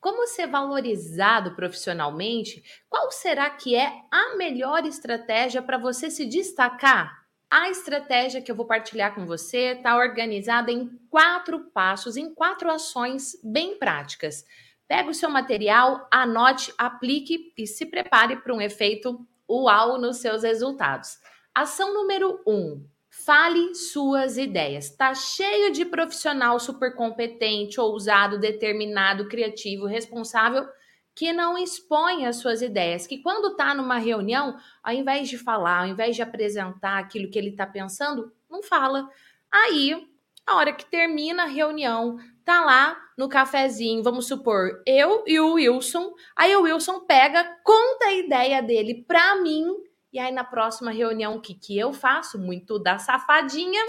como ser valorizado profissionalmente, qual será que é a melhor estratégia para você se destacar? A estratégia que eu vou partilhar com você está organizada em quatro passos, em quatro ações bem práticas. Pega o seu material, anote, aplique e se prepare para um efeito uau nos seus resultados. Ação número um: Fale suas ideias. Tá cheio de profissional super competente, ousado, determinado, criativo, responsável que não expõe as suas ideias, que quando tá numa reunião, ao invés de falar, ao invés de apresentar aquilo que ele tá pensando, não fala. Aí, a hora que termina a reunião, tá lá no cafezinho, vamos supor, eu e o Wilson, aí o Wilson pega, conta a ideia dele pra mim e aí, na próxima reunião, o que, que eu faço? Muito da safadinha.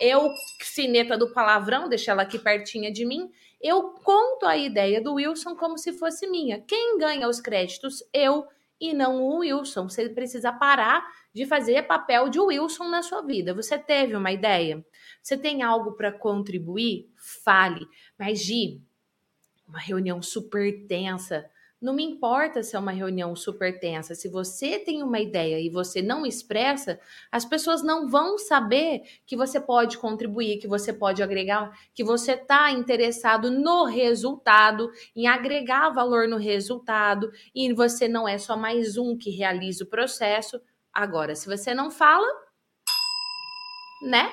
Eu, cineta do palavrão, deixo ela aqui pertinha de mim. Eu conto a ideia do Wilson como se fosse minha. Quem ganha os créditos? Eu e não o Wilson. Você precisa parar de fazer papel de Wilson na sua vida. Você teve uma ideia? Você tem algo para contribuir? Fale. Mas, Gi, uma reunião super tensa não me importa se é uma reunião super tensa. Se você tem uma ideia e você não expressa, as pessoas não vão saber que você pode contribuir, que você pode agregar, que você está interessado no resultado, em agregar valor no resultado, e você não é só mais um que realiza o processo. Agora, se você não fala, né?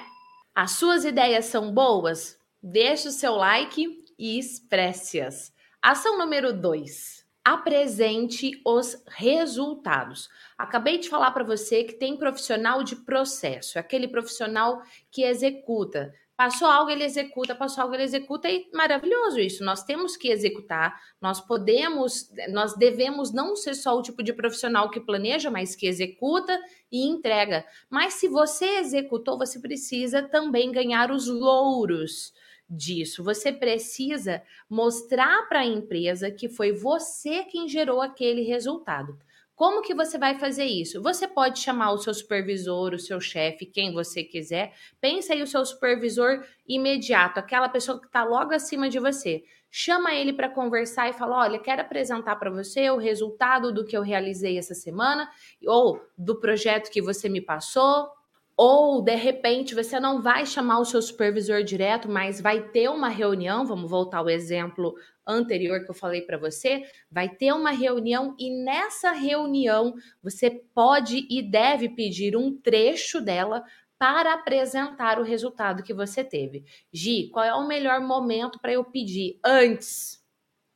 As suas ideias são boas? Deixe o seu like e expresse-as. Ação número 2 apresente os resultados. Acabei de falar para você que tem profissional de processo, aquele profissional que executa. Passou algo, ele executa, passou algo, ele executa, e maravilhoso isso. Nós temos que executar, nós podemos, nós devemos não ser só o tipo de profissional que planeja, mas que executa e entrega. Mas se você executou, você precisa também ganhar os louros disso. Você precisa mostrar para a empresa que foi você quem gerou aquele resultado. Como que você vai fazer isso? Você pode chamar o seu supervisor, o seu chefe, quem você quiser. Pensa aí o seu supervisor imediato, aquela pessoa que está logo acima de você. Chama ele para conversar e fala: olha, quero apresentar para você o resultado do que eu realizei essa semana ou do projeto que você me passou. Ou, de repente, você não vai chamar o seu supervisor direto, mas vai ter uma reunião. Vamos voltar ao exemplo anterior que eu falei para você. Vai ter uma reunião e nessa reunião você pode e deve pedir um trecho dela para apresentar o resultado que você teve. Gi, qual é o melhor momento para eu pedir? Antes.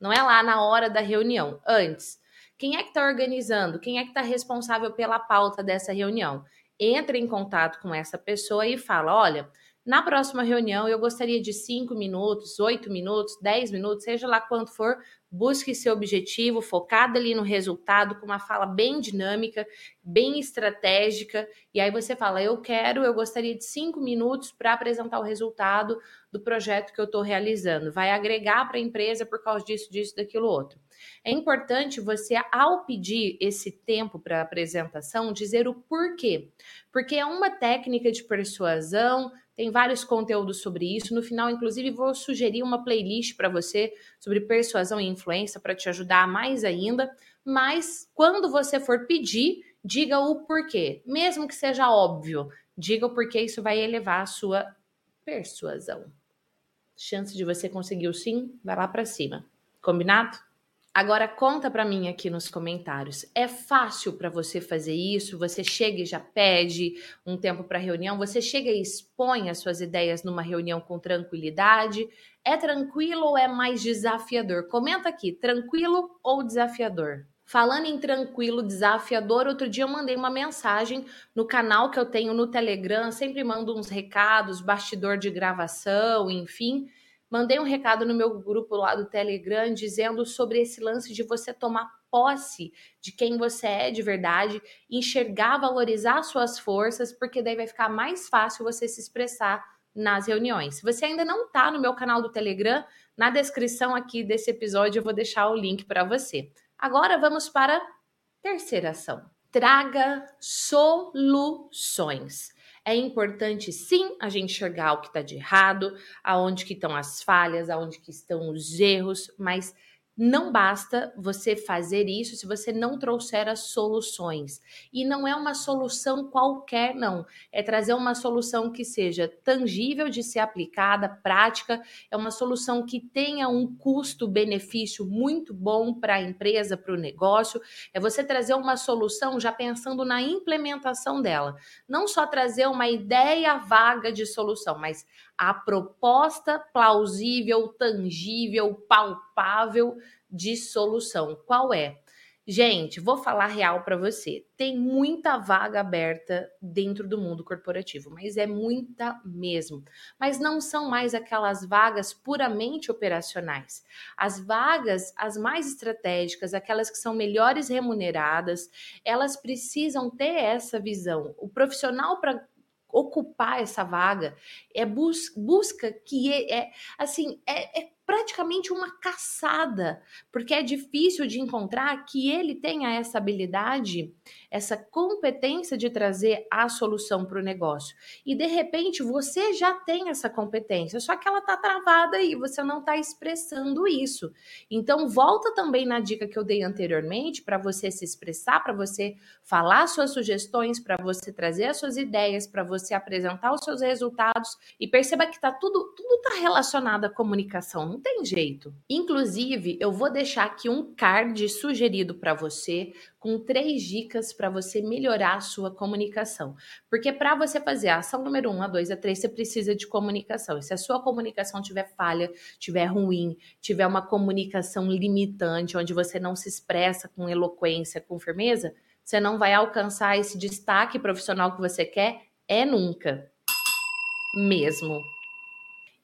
Não é lá na hora da reunião, antes. Quem é que está organizando? Quem é que está responsável pela pauta dessa reunião? Entra em contato com essa pessoa e fala: olha, na próxima reunião eu gostaria de cinco minutos, oito minutos, dez minutos, seja lá quanto for, busque seu objetivo, focado ali no resultado, com uma fala bem dinâmica, bem estratégica. E aí você fala: eu quero, eu gostaria de cinco minutos para apresentar o resultado do projeto que eu estou realizando. Vai agregar para a empresa por causa disso, disso, daquilo outro. É importante você, ao pedir esse tempo para apresentação, dizer o porquê. Porque é uma técnica de persuasão, tem vários conteúdos sobre isso. No final, inclusive, vou sugerir uma playlist para você sobre persuasão e influência para te ajudar mais ainda. Mas quando você for pedir, diga o porquê, mesmo que seja óbvio. Diga o porquê, isso vai elevar a sua persuasão. Chance de você conseguir o sim, vai lá para cima. Combinado? Agora conta para mim aqui nos comentários. É fácil para você fazer isso? Você chega e já pede um tempo para reunião? Você chega e expõe as suas ideias numa reunião com tranquilidade? É tranquilo ou é mais desafiador? Comenta aqui, tranquilo ou desafiador? Falando em tranquilo, desafiador, outro dia eu mandei uma mensagem no canal que eu tenho no Telegram, sempre mando uns recados, bastidor de gravação, enfim. Mandei um recado no meu grupo lá do Telegram dizendo sobre esse lance de você tomar posse de quem você é de verdade, enxergar, valorizar suas forças, porque daí vai ficar mais fácil você se expressar nas reuniões. Se você ainda não está no meu canal do Telegram, na descrição aqui desse episódio eu vou deixar o link para você. Agora vamos para a terceira ação. Traga soluções. É importante sim a gente enxergar o que está de errado, aonde que estão as falhas, aonde que estão os erros, mas não basta você fazer isso se você não trouxer as soluções. E não é uma solução qualquer, não. É trazer uma solução que seja tangível de ser aplicada, prática, é uma solução que tenha um custo-benefício muito bom para a empresa, para o negócio. É você trazer uma solução já pensando na implementação dela. Não só trazer uma ideia vaga de solução, mas a proposta plausível, tangível, palpável de solução. Qual é? Gente, vou falar real para você. Tem muita vaga aberta dentro do mundo corporativo, mas é muita mesmo. Mas não são mais aquelas vagas puramente operacionais. As vagas, as mais estratégicas, aquelas que são melhores remuneradas, elas precisam ter essa visão. O profissional para ocupar essa vaga é bus busca que é, é assim é, é praticamente uma caçada, porque é difícil de encontrar que ele tenha essa habilidade, essa competência de trazer a solução para o negócio. E de repente você já tem essa competência, só que ela está travada e você não está expressando isso. Então volta também na dica que eu dei anteriormente para você se expressar, para você falar suas sugestões, para você trazer as suas ideias, para você apresentar os seus resultados e perceba que tá tudo tudo está relacionado à comunicação tem jeito. Inclusive, eu vou deixar aqui um card sugerido para você com três dicas para você melhorar a sua comunicação. Porque para você fazer a ação número um, a dois, a três, você precisa de comunicação. E se a sua comunicação tiver falha, tiver ruim, tiver uma comunicação limitante, onde você não se expressa com eloquência, com firmeza, você não vai alcançar esse destaque profissional que você quer é nunca. Mesmo.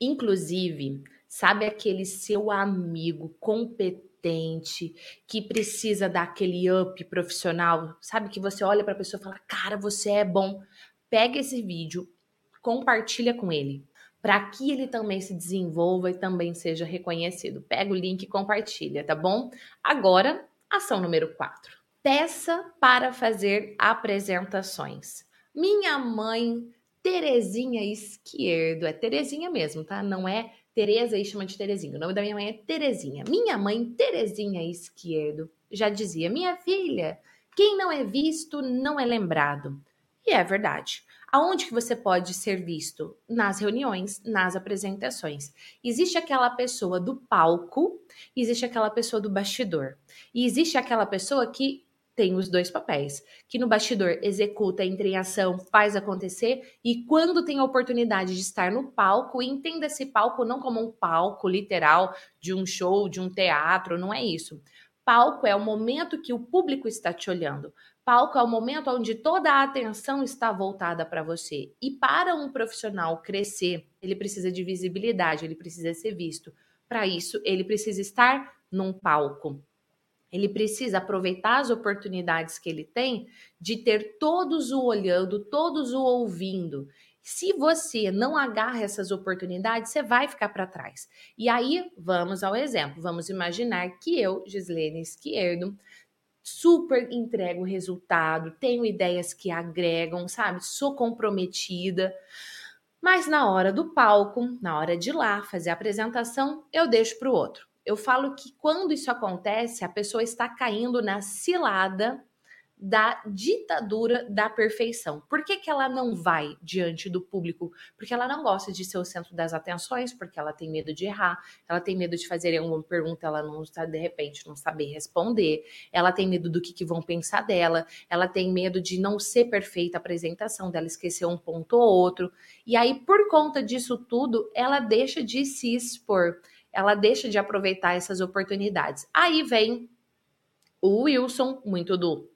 Inclusive, Sabe aquele seu amigo competente que precisa dar aquele up profissional? Sabe que você olha para a pessoa e fala: "Cara, você é bom". Pega esse vídeo, compartilha com ele, para que ele também se desenvolva e também seja reconhecido. Pega o link e compartilha, tá bom? Agora, ação número 4. Peça para fazer apresentações. Minha mãe Terezinha Esquerdo, é Terezinha mesmo, tá? Não é Tereza e chama de Terezinha. O nome da minha mãe é Terezinha. Minha mãe, Terezinha Esquerdo, já dizia: Minha filha, quem não é visto não é lembrado. E é verdade. Aonde que você pode ser visto? Nas reuniões, nas apresentações. Existe aquela pessoa do palco, existe aquela pessoa do bastidor. E existe aquela pessoa que tem os dois papéis, que no bastidor executa, entra em ação, faz acontecer, e quando tem a oportunidade de estar no palco, entenda esse palco não como um palco literal de um show, de um teatro, não é isso. Palco é o momento que o público está te olhando. Palco é o momento onde toda a atenção está voltada para você. E para um profissional crescer, ele precisa de visibilidade, ele precisa ser visto. Para isso, ele precisa estar num palco. Ele precisa aproveitar as oportunidades que ele tem de ter todos o olhando, todos o ouvindo. Se você não agarra essas oportunidades, você vai ficar para trás. E aí, vamos ao exemplo. Vamos imaginar que eu, Gislene Esquerdo, super entrego resultado, tenho ideias que agregam, sabe? Sou comprometida. Mas na hora do palco, na hora de ir lá fazer a apresentação, eu deixo para o outro eu falo que quando isso acontece, a pessoa está caindo na cilada da ditadura da perfeição. Por que, que ela não vai diante do público? Porque ela não gosta de ser o centro das atenções, porque ela tem medo de errar, ela tem medo de fazer alguma pergunta, ela não está, de repente, não saber responder, ela tem medo do que, que vão pensar dela, ela tem medo de não ser perfeita a apresentação, dela esquecer um ponto ou outro. E aí, por conta disso tudo, ela deixa de se expor ela deixa de aproveitar essas oportunidades. Aí vem o Wilson, muito do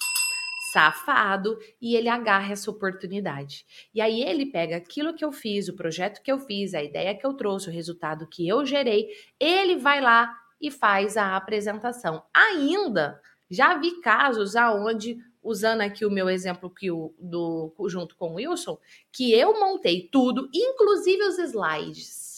safado, e ele agarra essa oportunidade. E aí ele pega aquilo que eu fiz, o projeto que eu fiz, a ideia que eu trouxe, o resultado que eu gerei, ele vai lá e faz a apresentação. Ainda já vi casos aonde usando aqui o meu exemplo que o, do junto com o Wilson, que eu montei tudo, inclusive os slides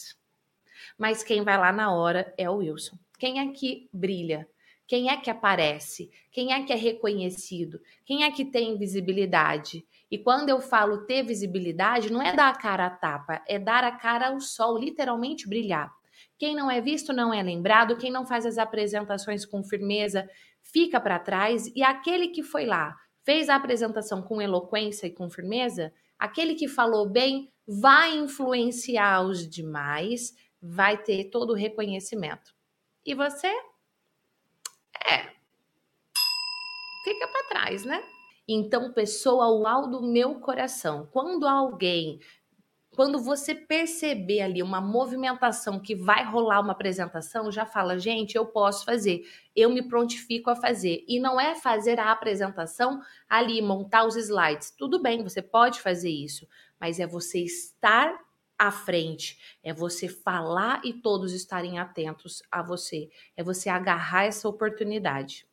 mas quem vai lá na hora é o Wilson. Quem é que brilha? Quem é que aparece? Quem é que é reconhecido? Quem é que tem visibilidade? E quando eu falo ter visibilidade, não é dar a cara a tapa, é dar a cara ao sol, literalmente brilhar. Quem não é visto não é lembrado, quem não faz as apresentações com firmeza fica para trás e aquele que foi lá, fez a apresentação com eloquência e com firmeza, aquele que falou bem vai influenciar os demais, vai ter todo o reconhecimento. E você? É. Fica para trás, né? Então, pessoa, uau do meu coração, quando alguém quando você perceber ali uma movimentação que vai rolar uma apresentação, já fala, gente, eu posso fazer, eu me prontifico a fazer. E não é fazer a apresentação ali, montar os slides. Tudo bem, você pode fazer isso, mas é você estar à frente, é você falar e todos estarem atentos a você, é você agarrar essa oportunidade.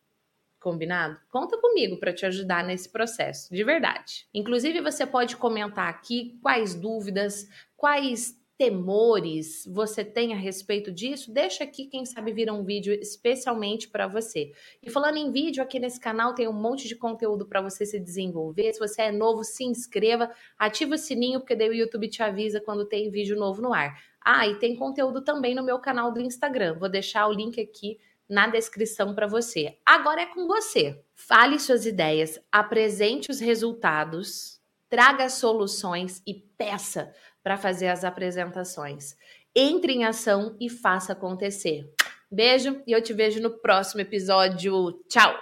Combinado? Conta comigo para te ajudar nesse processo, de verdade. Inclusive, você pode comentar aqui quais dúvidas, quais temores você tem a respeito disso, deixa aqui, quem sabe vira um vídeo especialmente para você. E falando em vídeo, aqui nesse canal tem um monte de conteúdo para você se desenvolver. Se você é novo, se inscreva, ativa o sininho, porque daí o YouTube te avisa quando tem vídeo novo no ar. Ah, e tem conteúdo também no meu canal do Instagram. Vou deixar o link aqui na descrição para você. Agora é com você. Fale suas ideias, apresente os resultados, traga soluções e peça para fazer as apresentações. Entre em ação e faça acontecer. Beijo e eu te vejo no próximo episódio. Tchau!